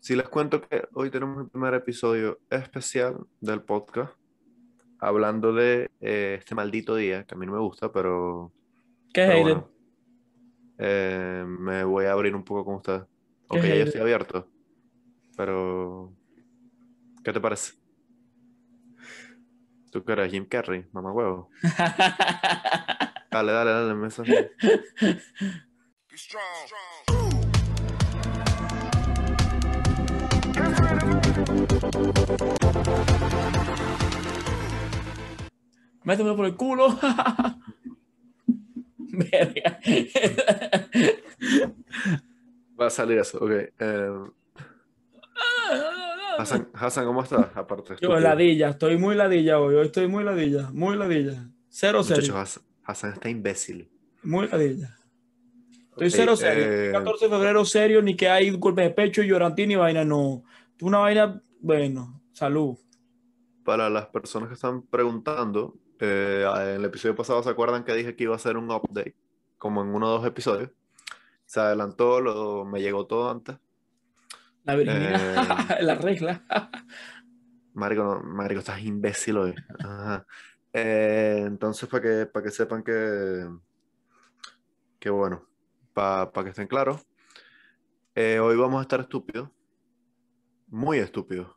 Si les cuento que hoy tenemos el primer episodio especial del podcast, hablando de eh, este maldito día, que a mí no me gusta, pero, ¿Qué pero bueno, eh, me voy a abrir un poco con ustedes. ¿Qué Ok, ya yo estoy abierto, pero ¿qué te parece? ¿Tú que eres Jim Carrey, mamá huevo? Dale, dale, dale, mensaje. Métemelo por el culo. Verga. Va a salir eso, ok. eh, Hassan, Hassan, ¿cómo estás? Aparte, Yo, ladilla, estoy muy ladilla hoy. Hoy estoy muy ladilla, muy ladilla. Cero Muchachos, serio. Hassan, Hassan está imbécil. Muy ladilla. Estoy Ok, cero serio. eh, 14 de febrero serio, ni que hay golpe de pecho, llorantín ni vaina, no. Una vaina, bueno, salud. Para las personas que están preguntando, eh, en el episodio pasado se acuerdan que dije que iba a hacer un update, como en uno o dos episodios. Se adelantó, lo, me llegó todo antes. La virginidad, la regla. Marico, no, Marico, estás imbécil hoy. Ajá. Eh, entonces, para que, para que sepan que, que bueno, para que estén claros, eh, hoy vamos a estar estúpidos, muy estúpidos.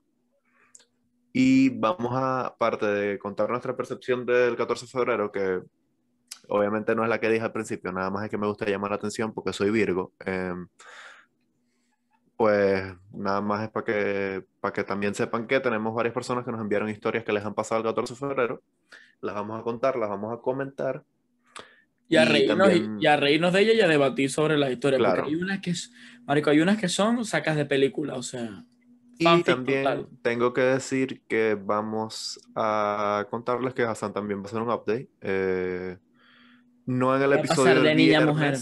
Y vamos a, aparte de contar nuestra percepción del 14 de febrero, que obviamente no es la que dije al principio, nada más es que me gusta llamar la atención porque soy Virgo. em, pues nada más es para que, para que también sepan que tenemos varias personas que nos enviaron historias que les han pasado el 14 de febrero. Las vamos a contar, las vamos a comentar. Y a, Y reírnos, también- y a reírnos de ella y a debatir sobre la historia. Claro. Porque hay unas que, marico, hay unas que son sacas de película, o sea. Y también total. tengo que decir que vamos a contarles que Hassan también va a hacer un update. eh, no en el Va episodio pasar de del niña mujer.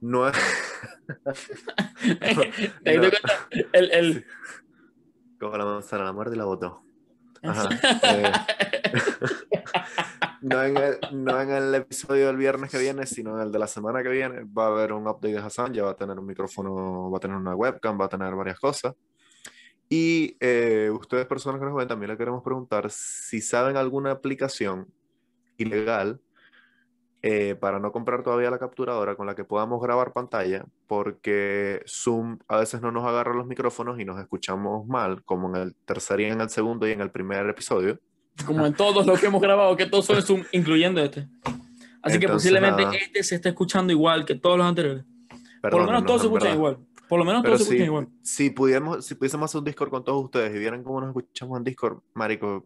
No es... El, el, Como la manzana, la muerte y la botó. Ajá. eh, no, en el, no en el episodio del viernes que viene, sino en el de la semana que viene. Va a haber un update de Hassan, ya va a tener un micrófono, va a tener una webcam, va a tener varias cosas. Y eh, ustedes, personas que nos ven, también le queremos preguntar si saben alguna aplicación ilegal eh, para no comprar todavía la capturadora con la que podamos grabar pantalla, porque Zoom a veces no nos agarra los micrófonos y nos escuchamos mal, como en el tercer y en el segundo y en el primer episodio. Como en todos los que hemos grabado, que todos son Zoom, incluyendo este. Así que posiblemente nada. este se está escuchando igual que todos los anteriores. Por lo menos todos se escuchan verdad. igual. Por lo menos Pero todos se escuchan igual. si, pudiéramos, si pudiésemos hacer un Discord con todos ustedes y vieran cómo nos escuchamos en Discord, marico,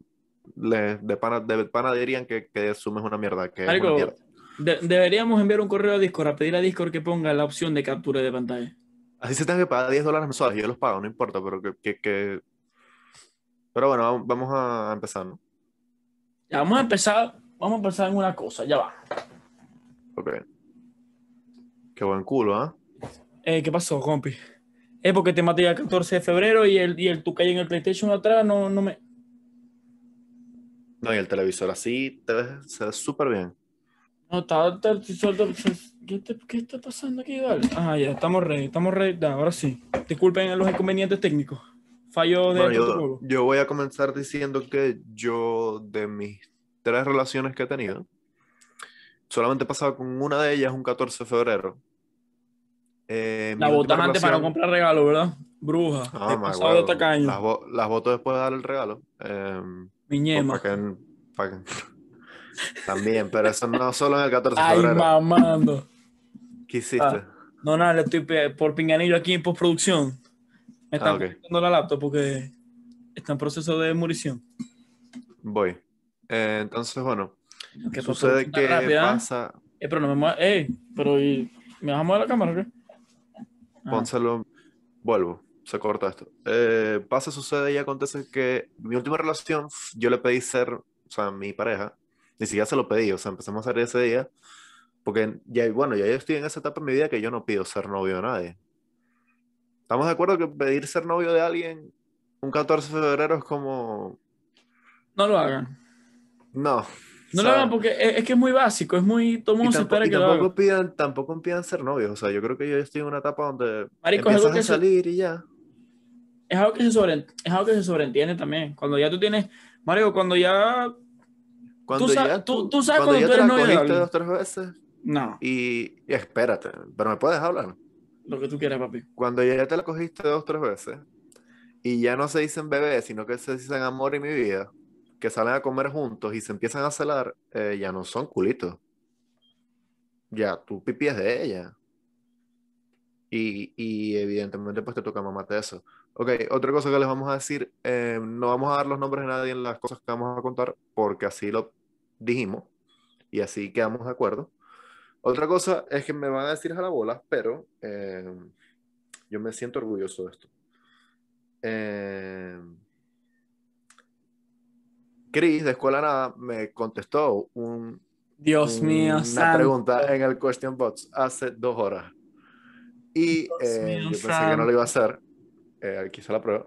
le- de, pana, de pana dirían que, que Zoom es una mierda, que Marico, una mierda. de- deberíamos enviar un correo a Discord a pedir a Discord que ponga la opción de captura de pantalla. Así se tengan que pagar 10 dólares mensuales, yo los pago, no importa, pero que... que- que- Pero bueno, vamos a empezar, ¿no? Ya, vamos a empezar, vamos a empezar en una cosa, ya va. Ok. Qué buen culo, ¿ah? Eh, ¿Qué pasó, compi? Es porque te maté el 14 de febrero y el, y el tu calle en el PlayStation atrás no, no me. No, y el televisor así te ves, se ve súper bien. No, está, está- suelto- ¿Qué, te- qué está pasando aquí, Dale? Ah, ya, estamos ready, estamos ready. Ahora sí. Disculpen los inconvenientes técnicos. Fallo de Bueno, yo, protocolo. yo voy a comenzar diciendo que yo, de mis tres relaciones que he tenido, solamente he pasado con una de ellas un 14 de febrero. Eh, La botas antes para no comprar regalo, ¿verdad? Bruja. Ah, my pasado de tacaño. Las, bo- las voto después de dar el regalo. Eh, Mi ñema. para que, para que- También, pero eso no solo en el 14 de Ay, febrero. mamando. ¿Qué hiciste? Ah. No, nada, le estoy por pinganillo aquí en postproducción. Me están Ah, ok. conectando la laptop porque está en proceso de murición. Voy. Eh, entonces, bueno, Que sucede postproducción tan que rápida, pasa, Eh, pero no me mueva. Eh, pero ¿y ¿me vas a mover la cámara o qué? Ah, pónselo, vuelvo, se corta esto. Eh, pasa, sucede y acontece que mi última relación, yo le pedí ser, o sea, mi pareja, ni siquiera se lo pedí, o sea, empezamos a salir ese día, porque ya, bueno, ya yo estoy en esa etapa en mi vida que yo no pido ser novio de nadie. ¿Estamos de acuerdo que pedir ser novio de alguien un 14 de febrero es como, No lo hagan. no, No lo hagan porque es, es que es muy básico, es muy. Todo mundo se espera que lo haga. tampoco pidan, tampoco pidan ser novios. O sea, yo creo que yo estoy en una etapa donde Marico, es algo empiezas que a se- salir y ya. Es algo que se sobre, es algo que se sobreentiende también. Cuando ya tú tienes. Mario, cuando ya. Cuando ya tú- tú sabes cuando cuando ya tú eres novio de alguien. dos tres veces No, y, y espérate, pero me puedes hablar. Lo que tú quieras, papi. Cuando ya te la cogiste dos tres veces y ya no se dicen bebé, sino que se dicen amor y mi vida, que salen a comer juntos y se empiezan a celar, eh, ya no son culitos. Ya, tu pipí es de ella. Y, y evidentemente pues te toca mamarte eso. Ok, otra cosa que les vamos a decir, eh, no vamos a dar los nombres de nadie en las cosas que vamos a contar porque así lo dijimos y así quedamos de acuerdo. Otra cosa es que me van a decir a la bola, pero eh, yo me siento orgulloso de esto. Eh, Chris de Escuela Nada me contestó un, Dios mío, una santo. pregunta en el Question Box hace dos horas. Y eh, mío, yo pensé que santo. no lo iba a hacer. Eh, aquí hice la prueba.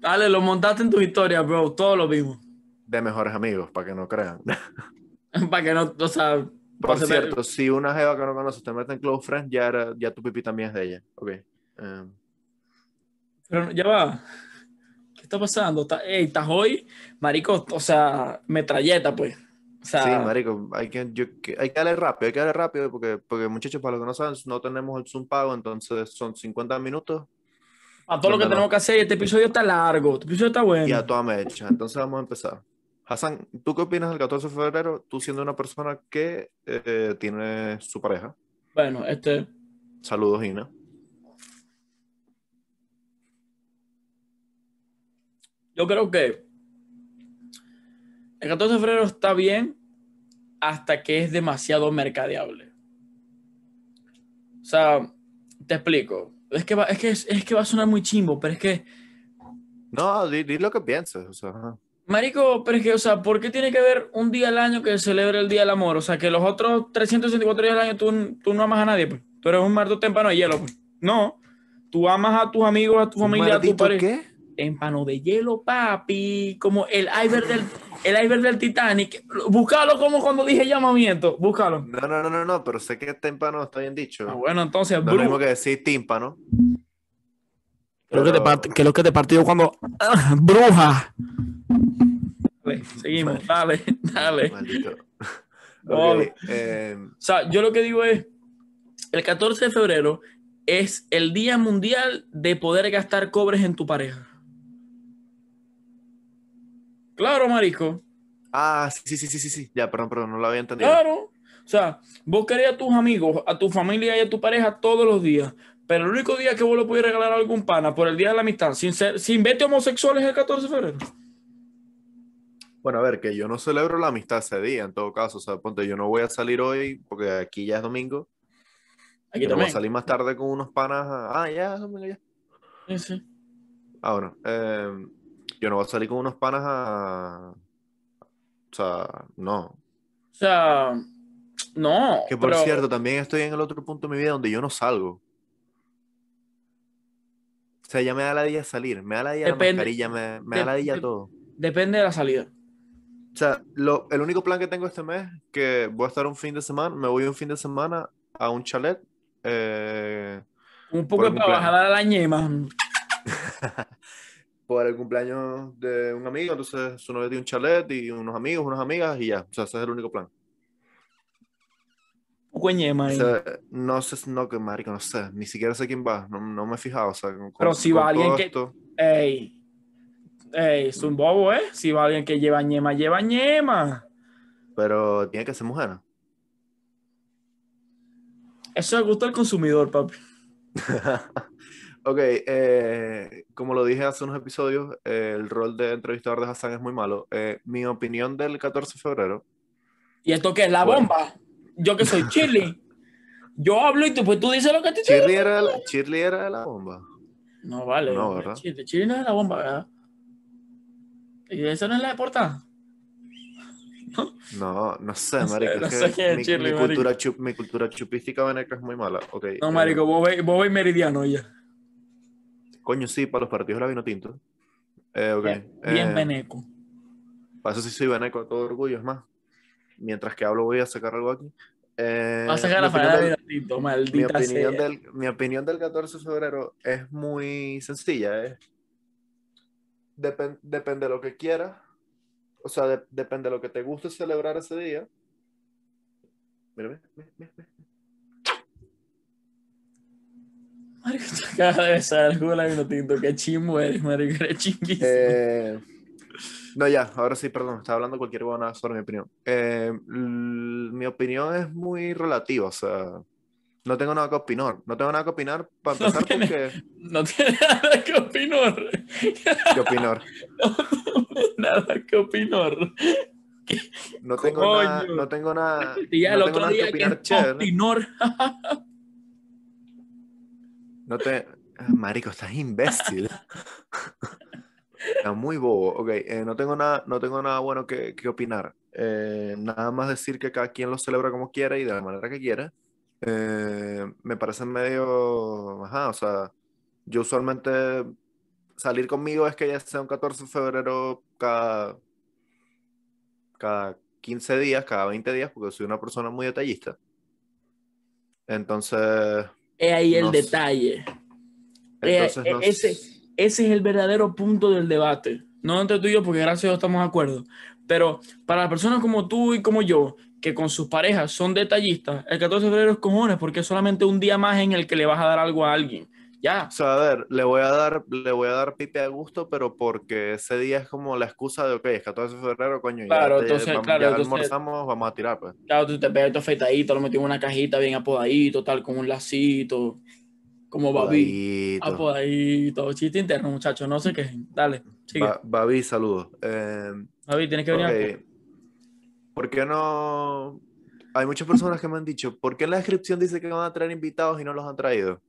Dale, lo montaste en tu historia, bro. Todo lo vimos. De mejores amigos, para que no crean. Para que no, o sea. Por cierto, si una jeva que no conoces te mete en Close Friends, ya, era- ya tu pipí también es de ella. Ok. Eh, Pero ya va. ¿Qué está pasando? Estás hoy, marico, o sea, metralleta, pues. O sea, sí, marico, hay que, yo- hay que darle rápido, hay que darle rápido porque, porque muchachos, para los que no saben, no tenemos el Zoom pago, entonces son 50 minutos a todo lo que tenemos que hacer, este episodio está largo, este episodio está bueno. y a toda mecha. Entonces vamos a empezar. Hassan, ¿tú qué opinas del 14 de febrero? Tú siendo una persona que eh, tiene su pareja. Bueno, este, Saludos, Ina. yo creo que el 14 de febrero está bien hasta que es demasiado mercadeable. O sea, te explico. Es que va, es que, es, que va a sonar muy chimbo, pero es que No, di, di lo que pienses. O sea. Marico, pero es que, o sea, ¿por qué tiene que haber un día al año que celebre el Día del Amor? O sea, que los otros 364 días al año tú, tú no amas a nadie, pues. Tú eres un muerto témpano de hielo, pues. No. Tú amas a tus amigos, a tu ¿Un familia, a tu pareja. qué? Témpano de hielo, papi. Como el iceberg del, el iceberg del Titanic. Búscalo como cuando dije llamamiento. Búscalo. No, no, no, no, no, pero sé que témpano está bien dicho. Ah, bueno, entonces, lo mismo que decir tímpano. ¿Qué es lo que te es lo que te partió cuando. ¡Ah, ¡Bruja! Dale, seguimos. Dale, dale. Maldito. Eh, O sea, yo lo que digo es, el 14 de febrero es el Día Mundial de poder gastar cobres en tu pareja. Claro, marico. ah, sí, sí, sí, sí, sí. Ya, perdón, perdón, no lo había entendido. Claro. O sea, vos querés a tus amigos, a tu familia y a tu pareja todos los días. Pero el único día que vos le podés regalar a algún pana por el Día de la Amistad, sin, ser, sin vete homosexual, es el 14 de febrero. Bueno, a ver, que yo no celebro la amistad ese día, en todo caso. O sea, ponte, yo no voy a salir hoy porque aquí ya es domingo. Aquí no voy a también. salir más tarde con unos panas. a- Ah, ya, es domingo ya. Sí, sí. Ah, bueno. eh, yo no voy a salir con unos panas a. O sea, no. O sea, no. Que por pero- cierto, también estoy en el otro punto de mi vida donde yo no salgo. O sea, ya me da la día salir, me da la día la mascarilla, me, me da la día todo. Depende de la salida. O sea, lo, el único plan que tengo este mes, que voy a estar un fin de semana, me voy un fin de semana a un chalet. eh, Un poco para bajar a la ñema. por el cumpleaños de un amigo, entonces su novia tiene un chalet y unos amigos, unas amigas y ya. O sea, ese es el único plan. Ñema O sea, no sé, no, que marico, no sé, ni siquiera sé quién va, no, no me he fijado, o sea, con, Pero si va con alguien todo que- esto- Ey. Ey, es un bobo, ¿eh? Si va alguien que lleva ñema, lleva ñema. pero tiene que ser mujer. Eso es gusto del consumidor, papi. Ok, eh, como lo dije hace unos episodios, eh, el rol de entrevistador de Hassan es muy malo. Eh, mi opinión del 14 de febrero, ¿Y esto qué es? ¿La Bueno. bomba? Yo que soy chili. Yo hablo y tú, pues tú dices lo que te era, la- era de la bomba. No, vale. No, ¿verdad? Chile, Chile no es la bomba, ¿verdad? ¿Y esa no es la de portada? No, no sé, No sé, marico, no sé es mi, cultura chup- mi cultura chupística veneca es muy mala. Ok, No, eh, marico, vos veis vos veis meridiano ya. coño, sí, para los partidos de la vino tinto. Eh, ok, Bien, bien eh, veneco. Para eso sí soy veneco, a todo orgullo, es más. mientras que hablo voy a sacar algo aquí. Vas a sacar mi a opinión Fernanda del- Minotito, mi maldita opinión, sea. del, mi opinión del 14 de febrero es muy sencilla. Es, depen- depende de lo que quieras. O sea, de- depende de lo que te guste celebrar ese día. Mira, mira, mira, mira, mira. Marico, te acabas de besar el Minotito. Qué chimbo eres, marico. Eres chinguísimo. Eh, no, ya, ahora sí, perdón, estaba hablando cualquier buena sobre mi opinión. Eh, mi opinión es muy relativa, o sea, no tengo nada que opinar. No tengo nada que opinar para No empezar tiene- porque. No tiene nada que opinar. ¿Qué opinar? nada que opinar. No tengo Coño. nada, no tengo nada, Y el no otro que día que opinar chévere. opinor. No te. Ah, Marico, estás imbécil. Está muy bobo. Ok, eh, no tengo nada, no tengo nada bueno que, que opinar. Eh, nada más decir que cada quien lo celebra como quiera y de la manera que quiera. Eh, me parece medio. Ajá, o sea, yo usualmente salir conmigo es que ya sea un 14 de febrero cada, cada 15 días, cada 20 días, porque soy una persona muy detallista. Entonces. Es ahí el No detalle. Entonces, no ese, ese es el verdadero punto del debate. No entre tú y yo, porque gracias a Dios estamos de acuerdo. Pero para personas como tú y como yo, que con sus parejas son detallistas, el 14 de febrero es cojones, porque es solamente un día más en el que le vas a dar algo a alguien. Ya. O sea, a ver, le voy a dar, le voy a dar pipe a gusto, pero porque ese día es como la excusa de, ok, es 14 de febrero, coño, Claro, ya, te- entonces, vamos- claro, ya entonces- almorzamos, vamos a tirar, pues. Claro, tú te pegas tu afeitadito, lo metes en una cajita bien apodadito, tal, con un lacito, como babi. Apodadito. Chiste interno, muchachos, no sé qué. Dale, sigue. Ba- Babi, saludos. Eh, Babi, tienes que venir acá. ¿Por qué no? Hay muchas personas que me han dicho, ¿por qué en la descripción dice que van a traer invitados y no los han traído?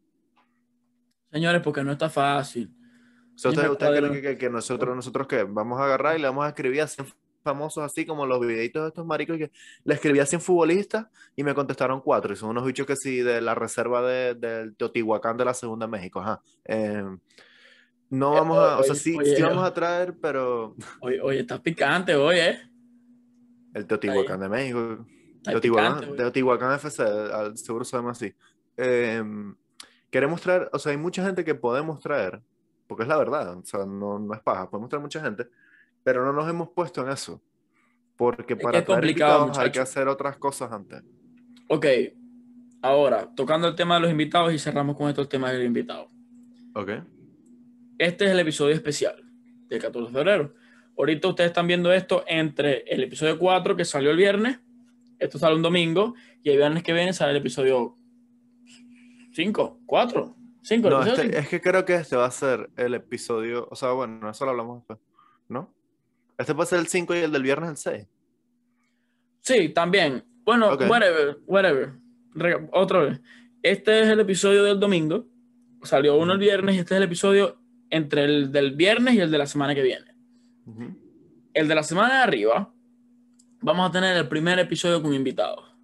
Señores, porque no está fácil. ¿ustedes, creen que, que- que nosotros, nosotros qué? Vamos a agarrar y le vamos a escribir a 100 famosos así como los videitos de estos maricos que le escribí a 100 futbolistas y me contestaron cuatro y son unos bichos que sí de la reserva de- del Teotihuacán de la segunda México, ajá. Eh, no Eh, vamos a, o sea, oye, sí, oye, sí vamos a traer, pero Oye, oye, está picante hoy, ¿eh? El Teotihuacán de México, Teotihuacán, picante. Teotihuacán FC, al- seguro se llama así. Eh, queremos traer, o sea, hay mucha gente que podemos traer, porque es la verdad, o sea, no, no es paja, podemos traer mucha gente, pero no nos hemos puesto en eso. Porque Es para es traer invitados hay que hacer otras cosas antes. Ok, ahora, tocando el tema de los invitados y cerramos con esto el tema del invitado. Ok. Este es el episodio especial del 14 de febrero. Ahorita ustedes están viendo esto entre el episodio 4 que salió el viernes, esto sale un domingo, y el viernes que viene sale el episodio 5, 4, 5. No, este- es que creo que este va a ser el episodio, o sea, bueno, eso lo hablamos después, ¿no? Este puede ser el 5 y el del viernes el 6. Sí, también. Bueno, whatever, whatever. Re- otra vez. Este es el episodio del domingo. Salió uno el viernes y este es el episodio entre el del viernes y el de la semana que viene. El de la semana de arriba, vamos a tener el primer episodio con invitados.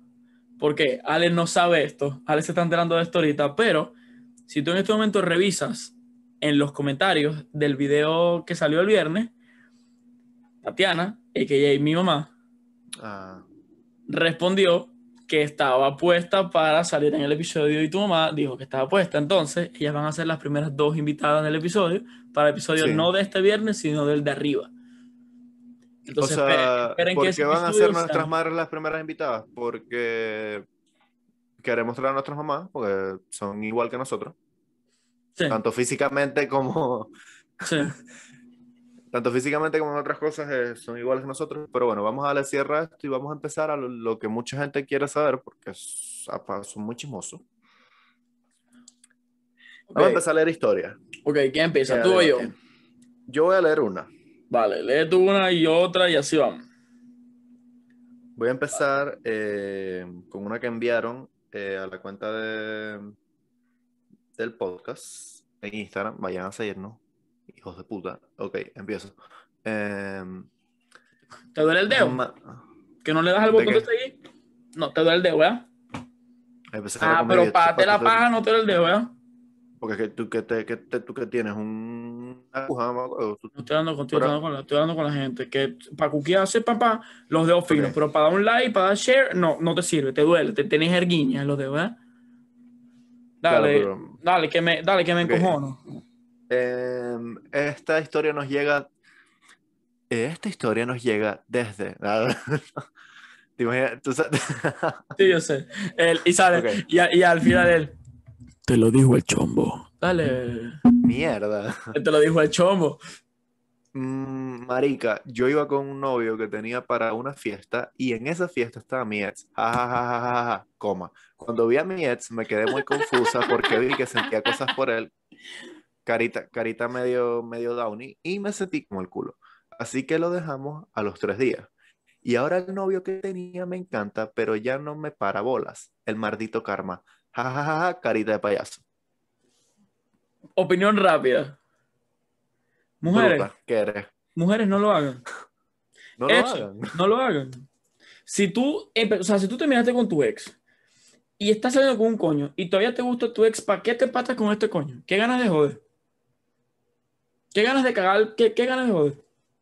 Porque Alex no sabe esto. Alex se está enterando de esto ahorita. Pero si tú en este momento revisas en los comentarios del video que salió el viernes, Tatiana, a.k.a. mi mamá, Ah, respondió que estaba puesta para salir en el episodio y tu mamá dijo que estaba puesta. Entonces, ellas van a ser las primeras dos invitadas del episodio, para el episodio Sí. no de este viernes, sino del de arriba. Entonces, o sea, esperen- esperen ¿por que qué van a ser nuestras madres las primeras invitadas? Porque queremos traer a nuestras mamás, porque son igual que nosotros, Sí, tanto físicamente como sí. tanto físicamente como en otras cosas eh, son iguales que nosotros. Pero bueno, vamos a darle cierre a esto y vamos a empezar a lo, lo que mucha gente quiere saber, porque es- apa, son muy chismosos. Ok, Vamos a empezar a leer historia. ok, ¿quién empieza? ¿Tú o yo? Yo voy a leer una. Vale, lee tú una y otra y así vamos. Voy a empezar eh, con una que enviaron eh, a la cuenta de, del podcast en Instagram. Vayan a seguirnos, hijos de puta. Ok, empiezo. Em, ¿Te duele el dedo? ma- ¿Que no le das al ¿De botón de seguir? No, te duele el dedo, ¿verdad? Ah, pero pate la paja no te duele el dedo, ¿verdad? Porque que tú que, te, que te- tú que tienes un aguja, no estoy hablando contigo, estoy con la, estoy hablando con la gente. Que para cuquearse, papá, los dedos finos. Pero para dar un like, para dar share, no, no te sirve, te duele, te tenés erguiñas en los dedos. Claro, Dale, pero- dale, que me, dale, que me Ok. encojono. Em, esta historia nos llega. Esta historia nos llega desde. ¿Te imaginas? Tú sabes- Sí, yo sé. Él- y sale, Ok. y, a- y al final él. Te lo dijo el chombo. Dale. Mierda. Te lo dijo el chombo. Mm, marica, yo iba con un novio que tenía para una fiesta y en esa fiesta estaba mi ex. Ja, ja, ja, ja, ja, ja, coma. Cuando vi a mi ex me quedé muy confusa porque vi que sentía cosas por él. Carita, carita medio, medio downy y me sentí como el culo. Así que lo dejamos a los tres días. Y ahora el novio que tenía me encanta, pero ya no me para bolas. El maldito karma. Ja, ja, ja, ja, carita de payaso. Opinión rápida. Mujeres, Bruta, ¿qué eres? mujeres no lo hagan. No lo Eso, hagan. no lo hagan. Si tú, empe- o sea, si tú terminaste con tu ex y estás saliendo con un coño y todavía te gusta tu ex, ¿para qué te patas con este coño? ¿Qué ganas de joder? ¿Qué ganas de cagar? ¿Qué, qué ganas de joder?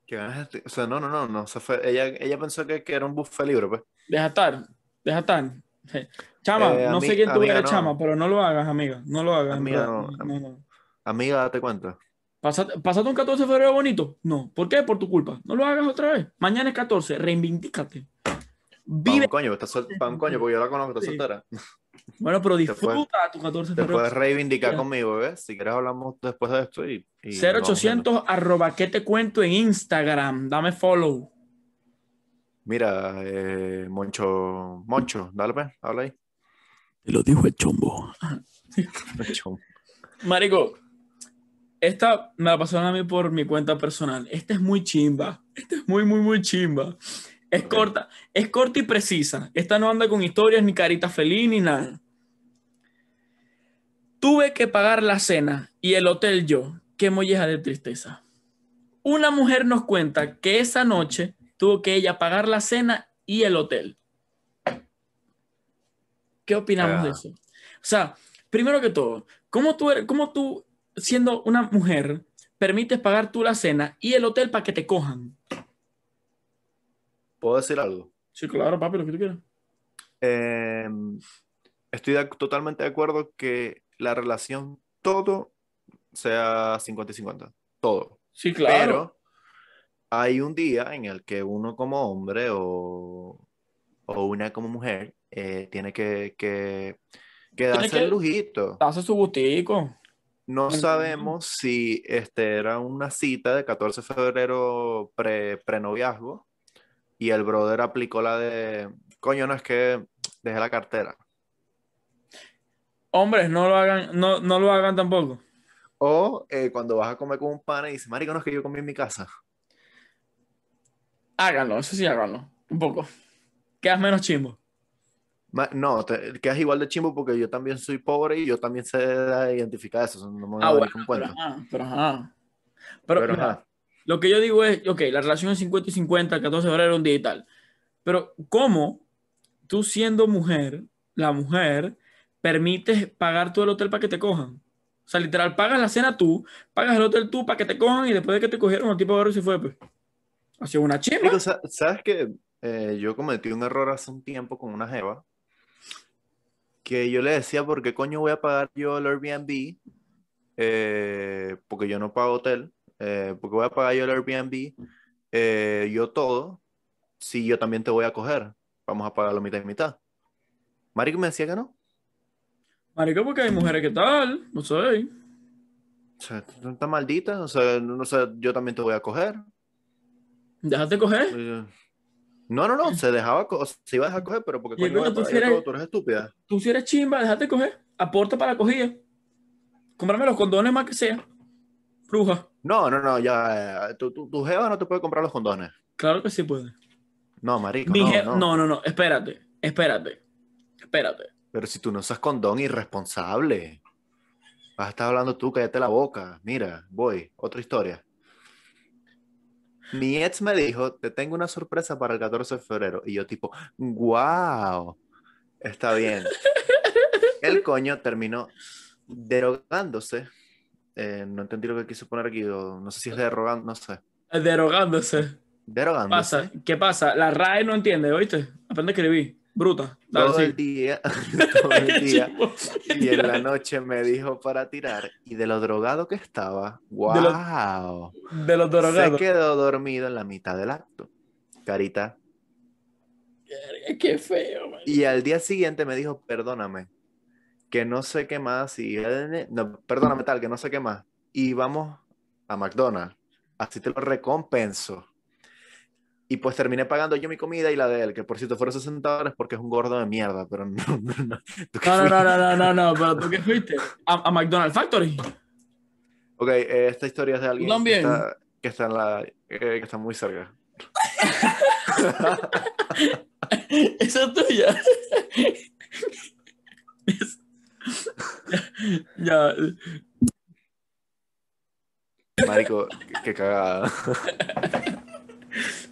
¿Qué ganas de- O sea, no, no, no, no. se fue. Ella, ella pensó que, que era un buffet libre, pues. Deja estar, deja estar. Sí. Chama, Eh, no sé quién tú eres, no. chama, pero no lo hagas, amiga. No lo hagas. Amiga, no. No, no. Amiga, date cuenta. ¿Pasaste, pasaste un 14 de febrero bonito? No. ¿Por qué? Por tu culpa. No lo hagas otra vez. Mañana es 14. Reivindícate. Pa' Vive. un coño, está sol- pa' un coño, porque yo la conozco, está Sí. Bueno, pero disfruta tu 14 de Te febrero. puedes reivindicar conmigo, bebé. Si quieres hablamos después de esto y... y nos vamos 0800 arroba que te cuento en Instagram. Dame follow. Mira, eh, Moncho, Moncho, dale, pues, habla ahí. Te lo dijo el chombo. Moncho. Marico, esta me la pasaron a mí por mi cuenta personal. Esta es muy chimba. Esta es muy, muy, muy chimba. Es corta, es corta y precisa. Esta no anda con historias, ni carita feliz, ni nada. Tuve que pagar la cena y el hotel yo. Qué molleja de tristeza. Una mujer nos cuenta que esa noche tuvo que ella pagar la cena y el hotel. ¿Qué opinamos de Ah. eso? O sea, primero que todo, ¿cómo tú, eres- cómo tú siendo una mujer, permites pagar tú la cena y el hotel para que te cojan? ¿Puedo decir algo? Sí, claro, papi, lo que tú quieras. Eh, estoy de- totalmente de acuerdo que la relación, todo sea 50 y 50. Todo. Sí, claro. Pero hay un día en el que uno como hombre o, o una como mujer eh, tiene que, que, que darse que- el lujito. Hace su gustico. No sabemos si este era una cita de 14 de febrero pre, prenoviazgo y el brother aplicó la de, coño, no es que dejé la cartera. Hombres, no lo hagan, no, no lo hagan tampoco. O eh, cuando vas a comer con un pana y dice, marico, no es que yo comí en mi casa. Háganlo, eso sí, háganlo. Un poco. Quedas menos chimbo. Ma- No, te quedas igual de chimbo porque yo también soy pobre y yo también sé identificar eso. No me voy a Ah, bueno, pero ajá, pero ajá. Pero, Pero, mira, ajá, Lo que yo digo es, ok, la relación es 50 y 50, el 14 de febrero un día y tal. Pero, ¿cómo tú siendo mujer, la mujer, permites pagar todo el hotel para que te cojan? O sea, literal, pagas la cena tú, pagas el hotel tú para que te cojan y después de que te cogieron, el tipo de oro se fue, pues. Ha sido una chimba. Sa- ¿sabes que yo cometí un error hace un tiempo con una jeva? Que yo le decía, ¿por qué coño voy a pagar yo el Airbnb? Eh, porque yo no pago hotel. Eh, porque voy a pagar yo el Airbnb, eh, yo todo, si yo también te voy a coger. Vamos a pagarlo mitad y mitad. Marico me decía que no. Marico, porque hay mujeres que tal, no sé. O sea, tú estás maldita. O sea, no, no sé, yo también te voy a coger. Déjate coger. Eh, No, no, no, se dejaba, se iba a dejar coger, pero porque coño tú eres- todo? Tú eres estúpida. Tú si eres chimba, déjate coger. Aporta para la cogida. Cómprame los condones más que sea. Bruja. No, no, no, ya, tu, tu, tu jeva no te puede comprar los condones. Claro que sí puede. No, marico, Mi no, je- no. no, no, no, espérate, espérate, espérate. Pero si tú no usas condón, irresponsable. Vas a estar hablando tú, cállate la boca. Mira, voy, otra historia. Mi ex me dijo, te tengo una sorpresa para el 14 de febrero. Y yo tipo, wow, está bien. El coño terminó derogándose. Eh, no entendí lo que quiso poner aquí, o no sé si es derogando, no sé. Derogándose. Derogándose. Pasa, ¿Qué pasa? La RAE no entiende, ¿oíste? Aprende a escribir. Bruta. Dale, Todo sí. el día, todo el día. Y en la noche me dijo para tirar. Y de lo drogado que estaba, De lo- wow. De los Se quedó dormido en la mitad del acto. Carita. Qué feo, man. Y al día siguiente me dijo, perdóname, que no sé qué más. Y, no, perdóname tal, que no sé qué más. Y vamos a McDonald's. Así te lo recompenso. Y pues terminé pagando yo mi comida y la de él, que por cierto fueron 60 dólares porque es un gordo de mierda, pero no, no, no. ¿Tú qué No, no, no, no, no, pero tú qué fuiste? A, a McDonald's Factory. Ok, eh, esta historia es de alguien que está, que está en la, eh, que está muy cerca. Esa es tuya. Ya. Marico, qué cagada.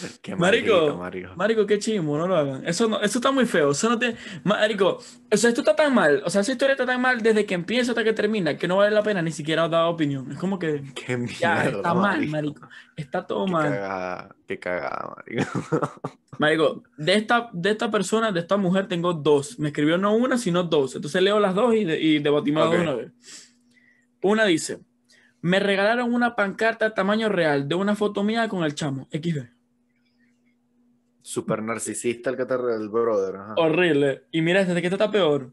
qué Marico, marico. Marico, qué chimo, no lo hagan. Eso, no, eso está muy feo. Eso no tiene. Marico, o sea, esto está tan mal. O sea, esa historia está tan mal desde que empieza hasta que termina que no vale la pena ni siquiera dar opinión. Es como que Qué mierda. ya está mal, marico. marico. Está todo Qué mal. cagada, qué cagada, marico. Marico, de esta, de esta persona, de esta mujer, tengo dos. Me escribió no una, sino dos. Entonces leo las dos y, de- y debatimos las Ok. dos una vez. Una dice: Me regalaron una pancarta tamaño real de una foto mía con el chamo. XD. Súper narcisista el que te el brother. ajá. Horrible. Y mira, desde que esto está peor.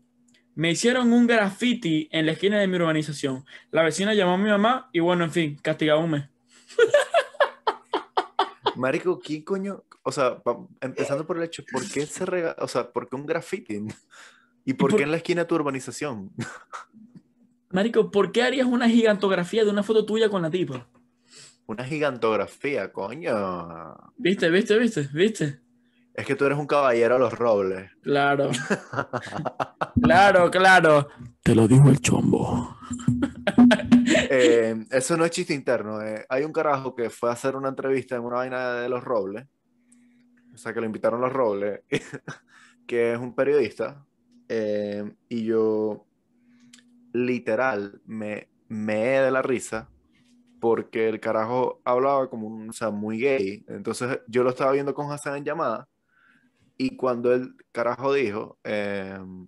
Me hicieron un graffiti en la esquina de mi urbanización. La vecina llamó a mi mamá y bueno, en fin, castigado un mes. Marico, ¿quién coño? O sea, empezando por el hecho, ¿por qué se rega... O sea, ¿por qué un graffiti? ¿Y por, por- qué en la esquina de tu urbanización? Marico, ¿por qué harías una gigantografía de una foto tuya con la tipa? Una gigantografía, coño. ¿Viste, viste, viste, viste? Es que tú eres un caballero a los robles. Claro. claro, claro. Te lo dijo el chombo. Eh, eso no es chiste interno. eh. Hay un carajo que fue a hacer una entrevista en una vaina de los robles. O sea, que lo invitaron los robles. que es un periodista. eh, y yo, literal, me me de la risa. Porque el carajo hablaba como un, o sea, muy gay. Entonces yo lo estaba viendo con Hassan en llamada. Y cuando el carajo dijo, em,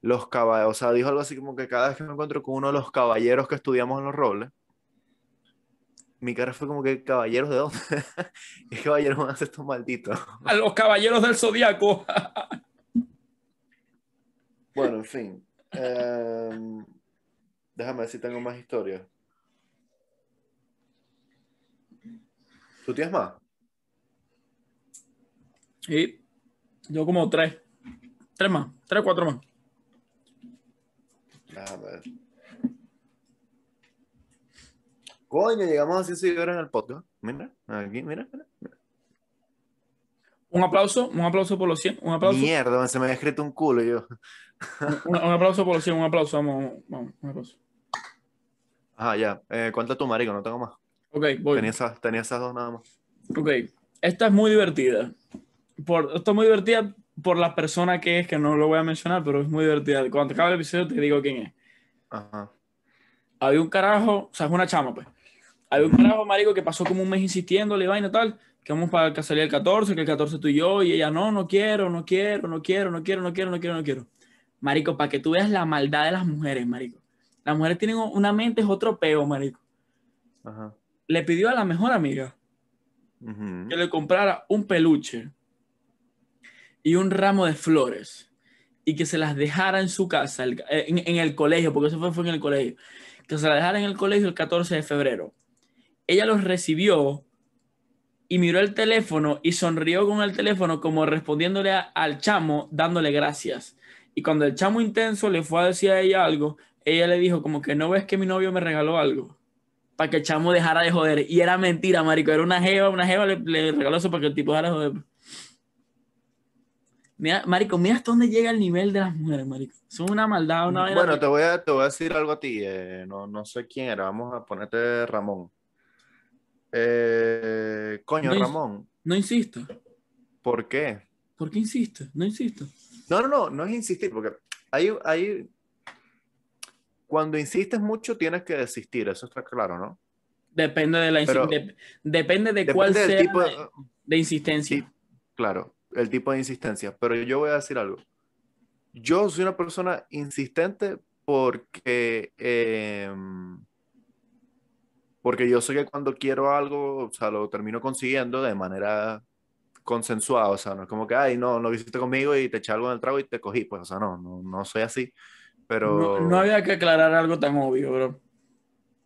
los caballeros, o sea, dijo algo así como que cada vez que me encuentro con uno de los caballeros que estudiamos en los robles, mi cara fue como que, ¿caballeros de dónde? ¿Qué caballeros van a ser estos malditos? A los caballeros del zodiaco. Bueno, en fin. Em, déjame ver si tengo más historias. ¿Tú tienes más? y yo como tres. Tres más. Tres, cuatro más. Déjame ver. Coño, llegamos a 100 seguidores en el podcast. Mira, aquí, mira, mira. Un aplauso, un aplauso por los 100. Un aplauso. Mierda, se me había escrito un culo yo. Un, un aplauso por los 100. Un aplauso. Vamos, vamos. Un aplauso. Ajá, ya. Eh, cuenta tu marico, no tengo más. Ok, voy. Tenía esas, tenía esas dos nada más. Ok, esta es muy divertida. Por, esta es muy divertida por la persona que es, que no lo voy a mencionar, pero es muy divertida. Cuando acabe el episodio te digo quién es. Ajá. Había un carajo, o sea, es una chama, pues. Había un carajo, marico, que pasó como un mes insistiéndole, y vaina tal, que vamos para que salía el 14, que el 14 tú y yo, y ella, no, no quiero, no quiero, no quiero, no quiero, no quiero, no quiero, no quiero. Marico, para que tú veas la maldad de las mujeres, marico. Las mujeres tienen una mente, es otro peo, marico. Ajá. Le pidió a la mejor amiga que le comprara un peluche y un ramo de flores y que se las dejara en su casa, eh, en, en el colegio, porque eso fue, fue en el colegio, que se las dejara en el colegio el 14 de febrero. Ella los recibió y miró el teléfono y sonrió con el teléfono como respondiéndole a- al chamo, dándole gracias. Y cuando el chamo intenso le fue a decir a ella algo, ella le dijo como que no ves que mi novio me regaló algo. Para que el chamo dejara de joder. Y era mentira, marico. Era una jeva, una jeva le, le regaló eso para que el tipo dejara de joder. Mira, marico, mira hasta dónde llega el nivel de las mujeres, marico. Son una maldad, una vaina. Bueno, te voy, a, te voy a decir algo a ti. eh, no, no sé quién era. Vamos a ponerte Ramón. Eh, coño, No, Ramón. No insisto. ¿Por qué? ¿Por qué insisto? No insisto. No, no, no, no es insistir, porque hay, hay cuando insistes mucho tienes que desistir, eso está claro, ¿no? Depende de la Pero- dep- depende de Depende cuál del sea tipo de- de insistencia. Sí, claro, el tipo de insistencia. Pero yo voy a decir algo. Yo soy una persona insistente porque, em, porque yo sé que cuando quiero algo, o sea, lo termino consiguiendo de manera consensuada. O sea, no es como que, ay, no, no visité conmigo y te eché algo en el trago y te cogí. Pues, o sea, no, no, no soy así. Pero... No, no había que aclarar algo tan obvio, bro.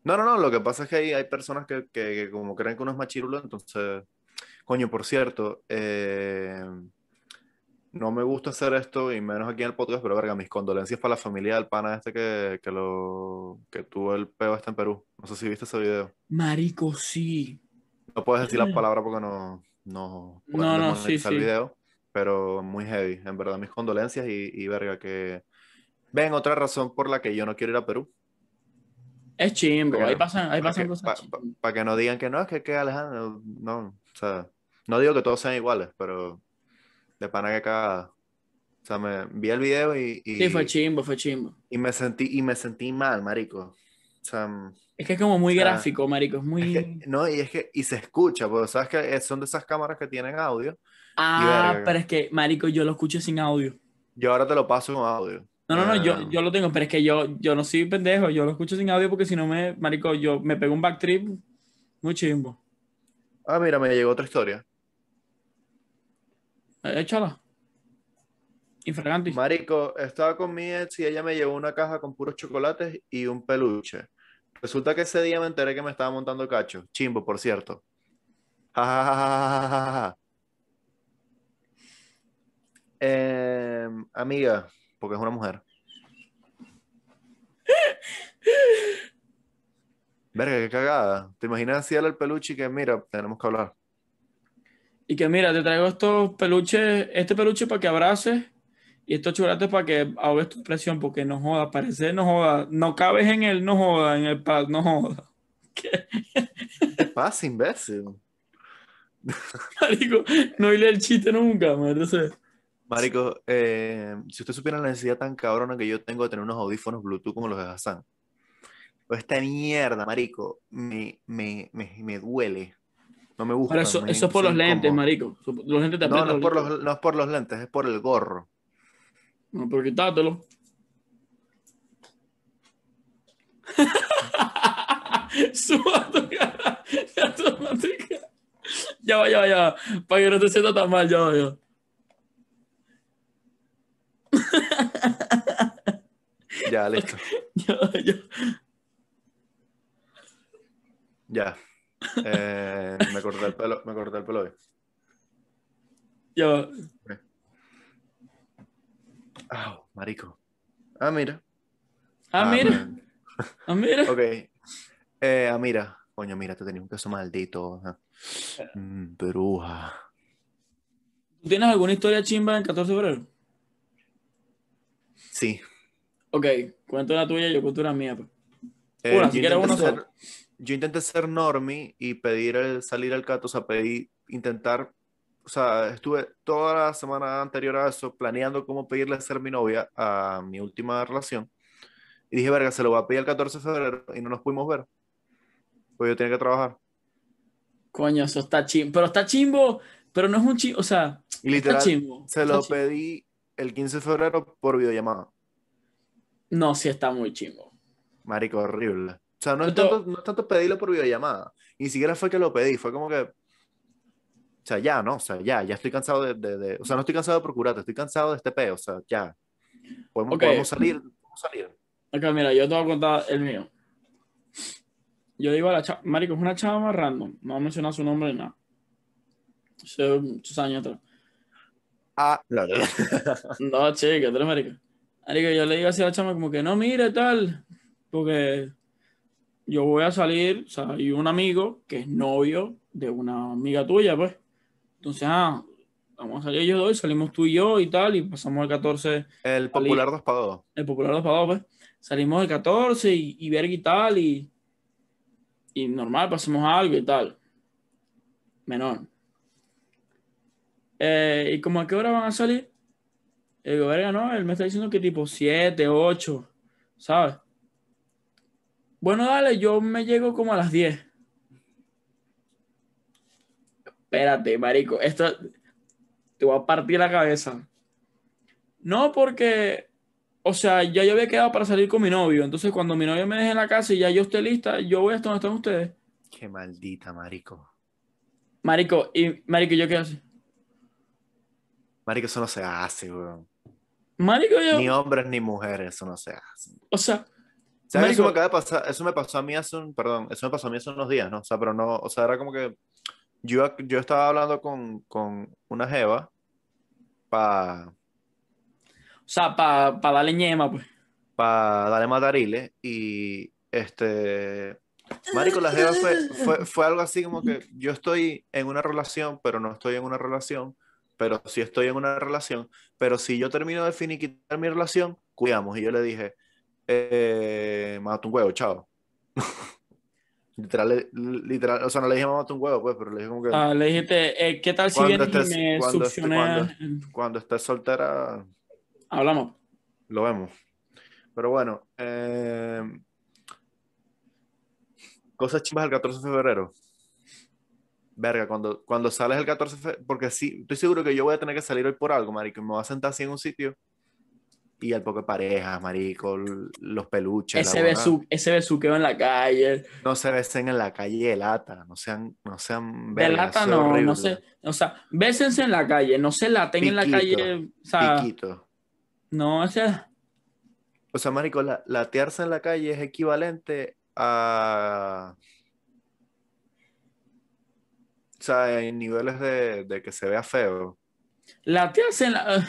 No, no, no, lo que pasa es que hay, hay personas que, que- que como creen que uno es machirulo, entonces, coño, por cierto, eh, no me gusta hacer esto y menos aquí en el podcast, pero verga, mis condolencias para la familia del pana este que, que lo, que tuvo el peo este en Perú. No sé si viste ese video. Marico, sí. No puedes decir la palabra porque no, no No, no, sí, el sí. video, pero muy heavy, en verdad, mis condolencias y, y verga que... Ven, otra razón por la que yo no quiero ir a Perú. Es chimbo. Para Ahí pasan, ahí para pasan que, cosas pa- chimbas. pa- pa que no digan que no, es que, que Alejandro, no, o sea, no digo que todos sean iguales, pero de pana que cagada. O sea, me vi el video y, y, Sí, fue chimbo, fue chimbo. y me sentí, y me sentí mal, marico. O sea, Es que es como muy O sea, gráfico, marico. Es muy. es que, no, y es que, y se escucha, porque sabes que son de esas cámaras que tienen audio. ah, verga. pero es que, marico, yo lo escucho sin audio. Yo ahora te lo paso con audio. No, no, no, Ah. yo, yo lo tengo, pero es que yo, yo no soy pendejo, yo lo escucho sin audio porque si no me, marico, yo me pego un backtrip muy chimbo. Ah, mira, me llegó otra historia. Eh, Échala. Infraganti. Marico, estaba con mi ex y ella me llevó una caja con puros chocolates y un peluche. Resulta que ese día me enteré que me estaba montando cacho. Chimbo, por cierto. Ja, ja, ja, ja, ja, ja, ja. Em, amiga, porque es una mujer. Verga, qué cagada. ¿Te imaginas si el peluche y que, mira, tenemos que hablar? Y que mira, te traigo estos peluches, este peluche para que abraces y estos chocolates para que ahogues tu presión, porque no joda, parece no joda, no cabes en él, no joda, en el pad, no joda. ¿Qué pasa, imbécil? Marico, no oíle el chiste nunca, madre. Marico, eh, si usted supiera la necesidad tan cabrona que yo tengo de tener unos audífonos Bluetooth como los de Hassan. Pues esta mierda, marico, me, me, me, me duele. No me gusta. Ahora, eso, me- eso es por los lentes, marico. Los lentes te No, no es, por los- no es por los lentes, es por el gorro. No, pero quitátelo. Suba tu cara. Ya, toma tu cara. Ya va, ya va, ya va. Para que no te sientas tan mal, ya va, ya va. Ya, listo. Ya ya. Eh, me corté el pelo, me corté el pelo hoy. Ya. Ah, marico. Ah, mira. Ah, mira. man. Ah, mira. Ok. Eh, ah, mira. Coño, mira, te tenía un queso maldito. Mm, bruja. ¿Tú tienes alguna historia chimba en 14 de febrero? Sí. Ok, cuento la tuya, yo cuento la mía. pues. Eh, Una, si quieres una ser- sola. yo intenté ser normie y pedir el salir al cato, o sea, pedí, intentar, o sea, estuve toda la semana anterior a eso planeando cómo pedirle ser mi novia a mi última relación. Y dije, verga, se lo voy a pedir el 14 de febrero y no nos pudimos ver. Pues yo tenía que trabajar. Coño, eso está chimbo. Pero está chimbo, pero no es un chimbo. O sea, Y literal, está chimbo. se está lo chimbo. pedí el 15 de febrero por videollamada. No, sí está muy chimbo. Marico, horrible. O sea, no es, tanto, no es tanto pedirlo por videollamada. Ni siquiera fue que lo pedí, fue como que. O sea, ya, ¿no? O sea, ya, ya estoy cansado de, de- de- O sea, no estoy cansado de procurarte, estoy cansado de este peo. O sea, ya. Podemos, Ok. podemos salir, podemos salir. Acá, mira, yo te voy a contar el mío. Yo digo a la chava, Marico, es una chava más random. No voy a mencionar su nombre ni nada. Hace muchos años atrás. Ah, la verdad. No, chica, tú eres marica. Marico, yo le digo así a la chama como que no mire tal, porque yo voy a salir, o sea, hay un amigo que es novio de una amiga tuya, pues. Entonces, ah, vamos a salir ellos dos, salimos tú y yo y tal, y pasamos el 14, El popular dos pagó. el popular los pagados, pues. Salimos el 14 y, y verga y tal, y, y normal, pasamos algo y tal. Menor. Eh, ¿Y como a qué hora van a salir? Le digo, verga, no, él me está diciendo que tipo 7, 8, ¿sabes? Bueno, dale, yo me llego como a las 10. Espérate, marico, esto te voy a partir la cabeza. No porque, o sea, ya yo había quedado para salir con mi novio, entonces cuando mi novio me deje en la casa y ya yo esté lista, yo voy hasta donde están ustedes. Qué maldita, marico. Marico, y marico, ¿yo qué hace? Marico, eso no se hace, weón. Marico, yo, Ni hombres ni mujeres, eso no se hace. o sea, ¿Sabes? Eso Marico- me acaba de pasar, eso me pasó a mí hace un, perdón, eso me pasó a mí hace unos días, ¿no? O sea, pero no, o sea, era como que yo, yo estaba hablando con, con una jeva para o sea, para darle ñema, pues. pa darle matarile y este, marico, la jeva fue, fue, fue algo así como que yo estoy en una relación, pero no estoy en una relación, pero sí estoy en una relación, pero si yo termino de finiquitar mi relación, cuidamos. Y yo le dije, eh, mata un huevo, chao. literal, literal, o sea, no le dije mata un huevo, pues, pero le dije como que Ah, le dijiste, eh, ¿qué tal si Cuando vienes estés- y me cuando esté- succionas? cuando estés soltera, Hablamos. lo vemos. Pero bueno, eh, cosas chimbas el 14 de febrero. Verga, cuando, cuando sales el 14 de febrero, porque sí, estoy seguro que yo voy a tener que salir hoy por algo, marico, me voy a sentar así en un sitio y al poco de parejas, marico, los peluches, Ese, besu, ese besuqueo en la calle. No se besen en la calle de lata, no sean, no sean De verga, lata no, horrible. no sé. O sea, bésense en la calle, no se laten en la calle. O sea, Piquito. no, ese. O sea, marico, la, latearse en la calle es equivalente a... Sea, en niveles de, de que se vea feo. Latearse en la.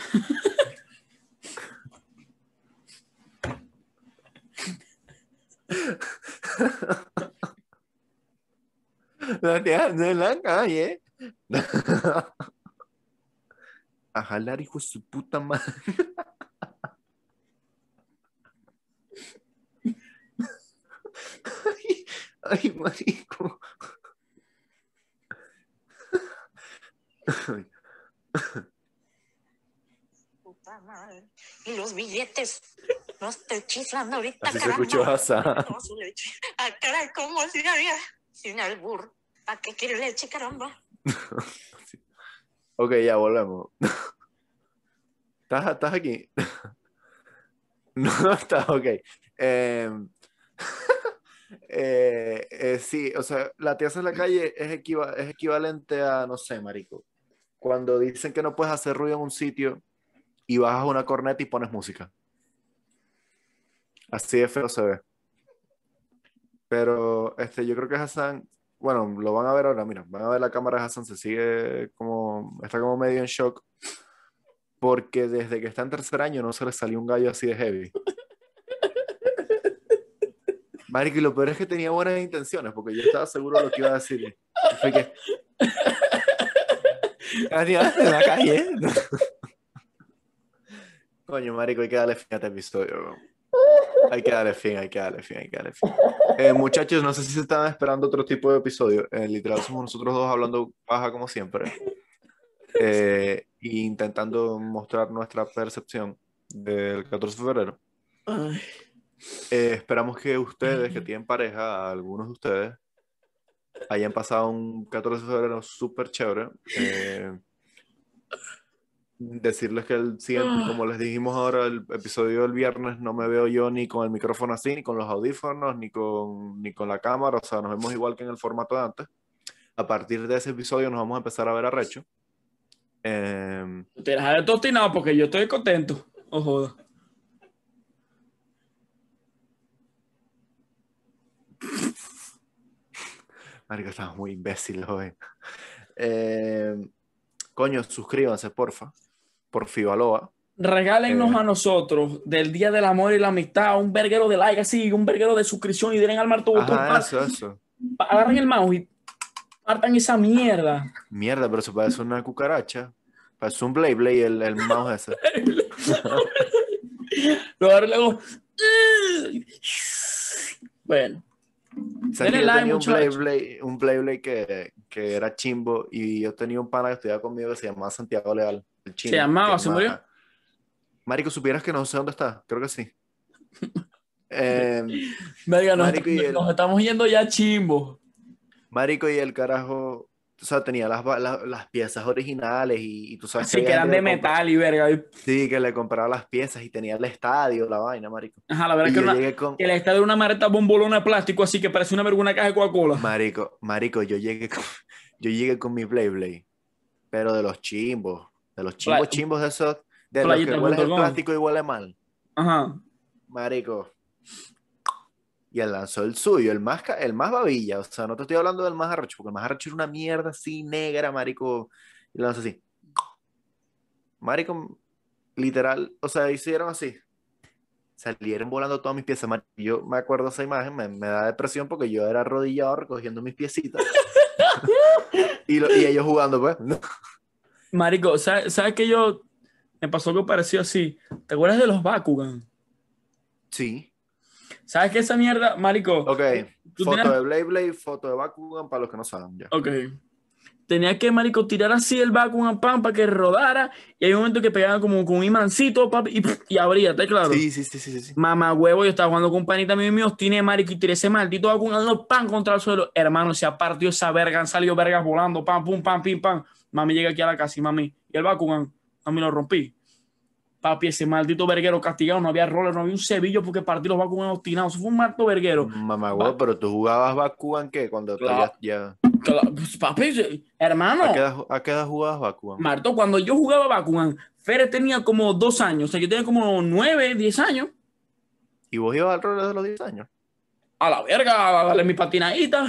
Latearse en la calle. A jalar, hijo de su puta madre. Ay, ay, marico. Puta madre. Y los billetes. No estoy chiflando ahorita, Así se escuchó. No, leche. Ah, caray, ¿cómo si había? Sin albur. ¿Para qué quiere leche, caramba? Ok, ya volvemos. ¿Estás, estás aquí? No, estás, ok. Eh, eh, eh, sí, o sea, la tiaza en la calle es, equiva- es equivalente a, no sé, marico, cuando dicen que no puedes hacer ruido en un sitio y bajas una corneta y pones música. Así de feo se ve. Pero este, yo creo que Hassan, bueno, lo van a ver ahora, mira, van a ver la cámara de Hassan, se sigue como, está como medio en shock, porque desde que está en tercer año no se le salió un gallo así de heavy. Marico, y lo peor es que tenía buenas intenciones, porque yo estaba seguro de lo que iba a decir. Fue que... "Adiós, en la calle. Coño, marico, hay que darle fin a este episodio. bro. Hay que darle fin, hay que darle fin, hay que darle fin. Eh, muchachos, no sé si se estaban esperando otro tipo de episodio. Eh, literal, somos nosotros dos hablando paja como siempre. Eh, e intentando mostrar nuestra percepción del 14 de febrero. Eh, esperamos que ustedes, que tienen pareja, algunos de ustedes, hayan pasado un 14 de febrero súper chévere. Eh, decirles que el siguiente, como les dijimos ahora, el episodio del viernes no me veo yo ni con el micrófono así, ni con los audífonos, ni con, ni con la cámara, o sea, nos vemos igual que en el formato de antes. A partir de ese episodio nos vamos a empezar a ver a Recho. Eh, te dejaré tostinado porque yo estoy contento. Oh, joda. Marico, estamos muy imbéciles hoy. Eh, coño, suscríbanse, porfa. Por Fibaloa. Regálennos Eh. a nosotros del Día del Amor y la Amistad un verguero de like así, un verguero de suscripción y denle al marto botón. Ajá, eso, eso. agarren el mouse y partan esa mierda. Mierda, pero eso parece una cucaracha. Parece un Blade Blade el, el mouse ese. Lo luego. Bueno, ¿Sabes Denle like, tenía un. Blade, un Blade Blade que, que era chimbo y yo tenía un pana que estudiaba conmigo que se llamaba Santiago Leal. el chino, ¿Se llamaba? ¿Se murió? Marico, supieras que no sé dónde está. Creo que sí. Eh, Verga, nos, el- nos estamos yendo ya chimbo. marico, y el carajo, o sea, tenía las, va- la- las piezas originales y, y tú sabes Así que había eran de que metal y verga. y- Sí, que le compraba las piezas y tenía el estadio, la vaina, marico. Ajá, la verdad Y que, una, con... que le está de una mareta bombolona de plástico así que parece una verga una caja de Coca-Cola. Marico, marico, yo llegué con, yo llegué con mi Play Blade, pero de los chimbos, de los chimbos Play- chimbos de esos, de los Playita que huele el plástico y huele mal. Ajá. Marico. Y él lanzó el suyo, el más, el más babilla. O sea, no te estoy hablando del más arrecho, porque el más arrecho era una mierda así negra, marico. Y lo lanzó así. Marico, literal, o sea, hicieron así. Salieron volando todas mis piezas. marico. Yo me acuerdo esa imagen, me, me da depresión porque yo era arrodillado recogiendo mis piecitas. y, lo- y ellos jugando, pues. Marico, ¿sabes, ¿sabes que yo me pasó algo parecido así? ¿Te acuerdas de los Bakugan? Sí. ¿Sabes que esa mierda, Marico? Ok. Tú Foto tienes- de Blade Blade, foto de Bakugan, para los que no saben ya. Ok. Tenía que, marico, tirar así el Bakugan pan para que rodara y hay un momento que pegaba como con un imancito papi, y, y abría, ¿está claro? Sí, sí, sí, sí, sí. Mamá huevo, yo estaba jugando con un panita mío mío, tiene marico y tiré ese maldito Bakugan dando pan contra el suelo. Hermano, se ha partido esa verga, han salido vergas volando, pam, pum, pam, pim, pam. Mami llega aquí a la casa y mami, y el Bakugan, mami lo rompí. Papi, ese maldito verguero castigado, no había roller, no había un cebillo porque partí los Bakugan obstinados. Eso fue un malto verguero. Mamá, güey, pero tú jugabas Bakugan, ¿qué? Cuando Claro. ya, Claro, pues, Papi, hermano. ¿A qué edad, a qué edad jugabas Bakugan? Marto, cuando yo jugaba Bakugan, Fere tenía como dos años, o sea, yo tenía como nueve, diez años. ¿Y vos ibas al rol desde los 10 años? A la verga, a darle mi patinadita.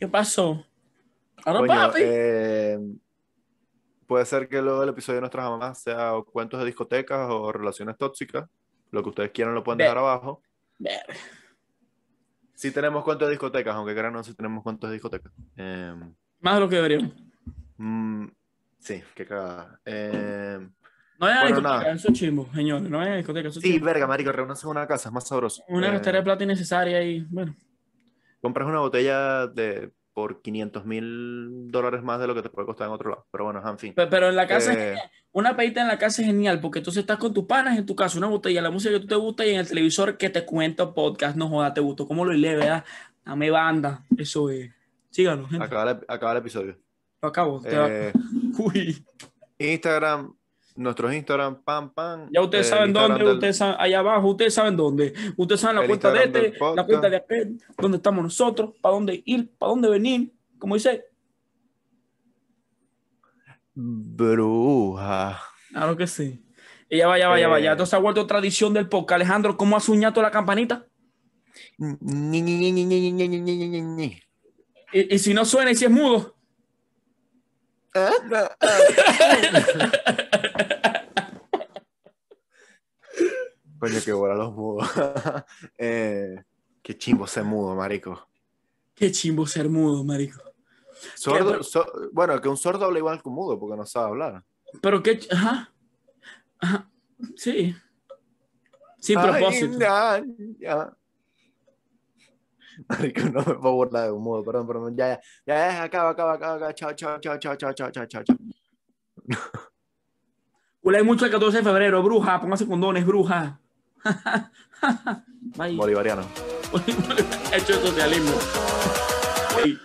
¿Qué pasó? Ahora, Coño, papi. eh, puede ser que luego el episodio de nuestras mamás sea o cuentos de discotecas o relaciones tóxicas. Lo que ustedes quieran lo pueden dejar abajo. Verga. Sí tenemos cuentos de discotecas, aunque crean no, sí tenemos cuentos de discotecas. Eh, Más de lo que deberíamos. mm, sí, qué cagada. Eh, No hay Bueno, discoteca, nada. eso es chimbo, señores. No hay discoteca, eso es sí, chimbo. verga, marico, reúnanse en una casa, es más sabroso. Una Eh, de plata innecesaria y, bueno. compras una botella de por 500 mil dólares más de lo que te puede costar en otro lado. Pero bueno, en fin. Pe- Pero en la casa, es Eh, genial. una pedita en la casa es genial porque entonces estás con tus panas en tu casa, una botella, la música que tú te gusta y en el televisor que te cuenta podcast, no joda, te gustó, ¿cómo lo lee, verdad? Dame banda, eso es. Síganos, gente. acaba, el, acaba el episodio. Lo acabo. te Eh, Uy. Instagram, nuestros Instagram, pam, pam. Ya ustedes saben dónde, ustedes saben, allá abajo, ustedes saben dónde. Ustedes saben la el cuenta de este, la cuenta de aquel, dónde estamos nosotros, para dónde ir, para dónde venir, como dice. Bruja. Claro que sí. Y ya va, ya va, ya va. Entonces ha vuelto tradición del podcast. Alejandro, ¿cómo has uñado la campanita? ¿Y, ¿Y, si no suena y si es mudo. ¿Eh? Coño, qué bola los mudos. Eh, qué chimbo ser mudo, marico. Qué chimbo ser mudo, marico. Sordo, bueno, que un sordo habla igual que un mudo porque no sabe hablar. Pero qué. Ajá. Ajá. Sí. Sin Ay, propósito. ya, ya. Marico, no me puedo burlar de un mudo, perdón, perdón. Ya, ya, ya, ya, acaba, acaba, acaba. Chao, chao, chao, chao, chao, chao, chao, chao, chao. Culé mucho el 14 de febrero, bruja. Póngase condones, bruja. Bolivariano. Hecho el socialismo. Sí.